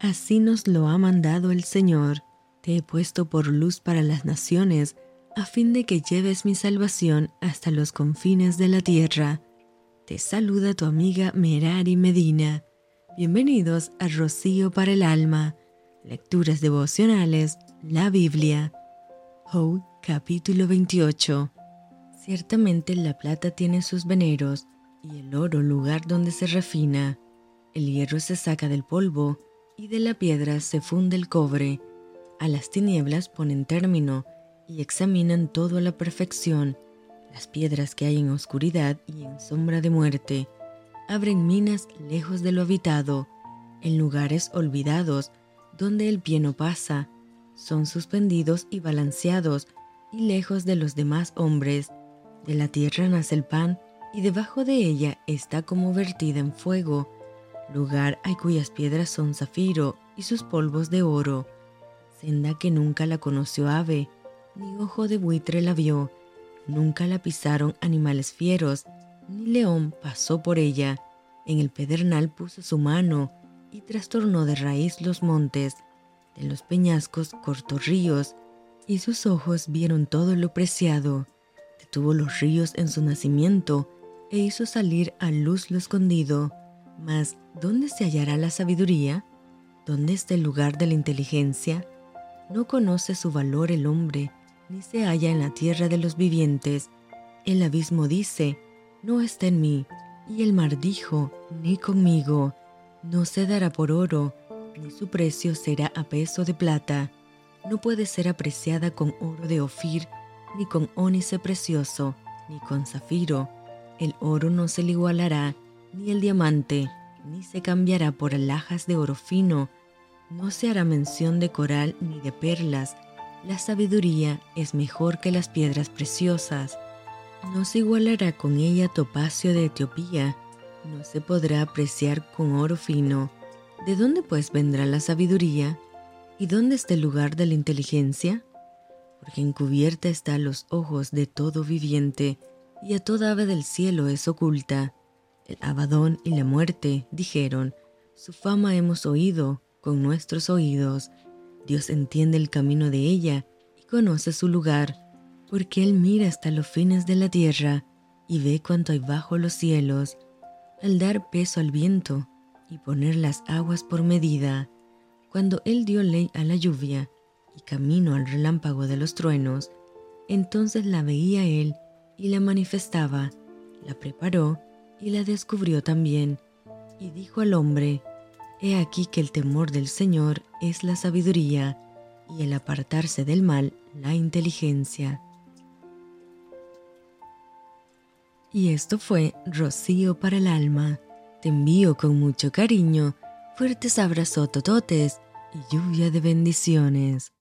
Así nos lo ha mandado el Señor. Te he puesto por luz para las naciones, a fin de que lleves mi salvación hasta los confines de la tierra. Te saluda tu amiga Merari Medina. Bienvenidos a Rocío para el Alma, Lecturas Devocionales, la Biblia. Capítulo 28. Ciertamente la plata tiene sus veneros, y el oro lugar donde se refina. El hierro se saca del polvo, y de la piedra se funde el cobre. A las tinieblas ponen término, y examinan todo a la perfección las piedras que hay en oscuridad y en sombra de muerte. Abren minas lejos de lo habitado, en lugares olvidados, donde el pie no pasa. Son suspendidos y balanceados, y lejos de los demás hombres. De la tierra nace el pan, y debajo de ella está como vertida en fuego. Lugar hay cuyas piedras son zafiro, y sus polvos de oro. Senda que nunca la conoció ave, ni ojo de buitre la vio Nunca la pisaron animales fieros, ni león pasó por ella. En el pedernal puso su mano y trastornó de raíz los montes. De los peñascos cortó ríos, y sus ojos vieron todo lo preciado. Detuvo los ríos en su nacimiento e hizo salir a luz lo escondido. Mas, ¿dónde se hallará la sabiduría? ¿Dónde está el lugar de la inteligencia? No conoce su valor el hombre, ni se halla en la tierra de los vivientes. El abismo dice, no está en mí, y el mar dijo, ni conmigo. No se dará por oro, ni su precio será a peso de plata. No puede ser apreciada con oro de Ofir, ni con ónice precioso, ni con zafiro. El oro no se le igualará, ni el diamante, ni se cambiará por alhajas de oro fino. No se hará mención de coral ni de perlas, la sabiduría es mejor que las piedras preciosas. No se igualará con ella topacio de Etiopía, no se podrá apreciar con oro fino. ¿De dónde pues vendrá la sabiduría? ¿Y dónde está el lugar de la inteligencia? Porque encubierta está a los ojos de todo viviente, y a toda ave del cielo es oculta. El abadón y la muerte dijeron, su fama hemos oído con nuestros oídos, Dios entiende el camino de ella y conoce su lugar, porque Él mira hasta los fines de la tierra y ve cuanto hay bajo los cielos, al dar peso al viento y poner las aguas por medida, cuando Él dio ley a la lluvia y camino al relámpago de los truenos, entonces la veía Él y la manifestaba, la preparó y la descubrió también, y dijo al hombre, He aquí que el temor del Señor es la sabiduría y el apartarse del mal la inteligencia. Y esto fue Rocío para el alma. Te envío con mucho cariño, fuertes abrazos tototes y lluvia de bendiciones.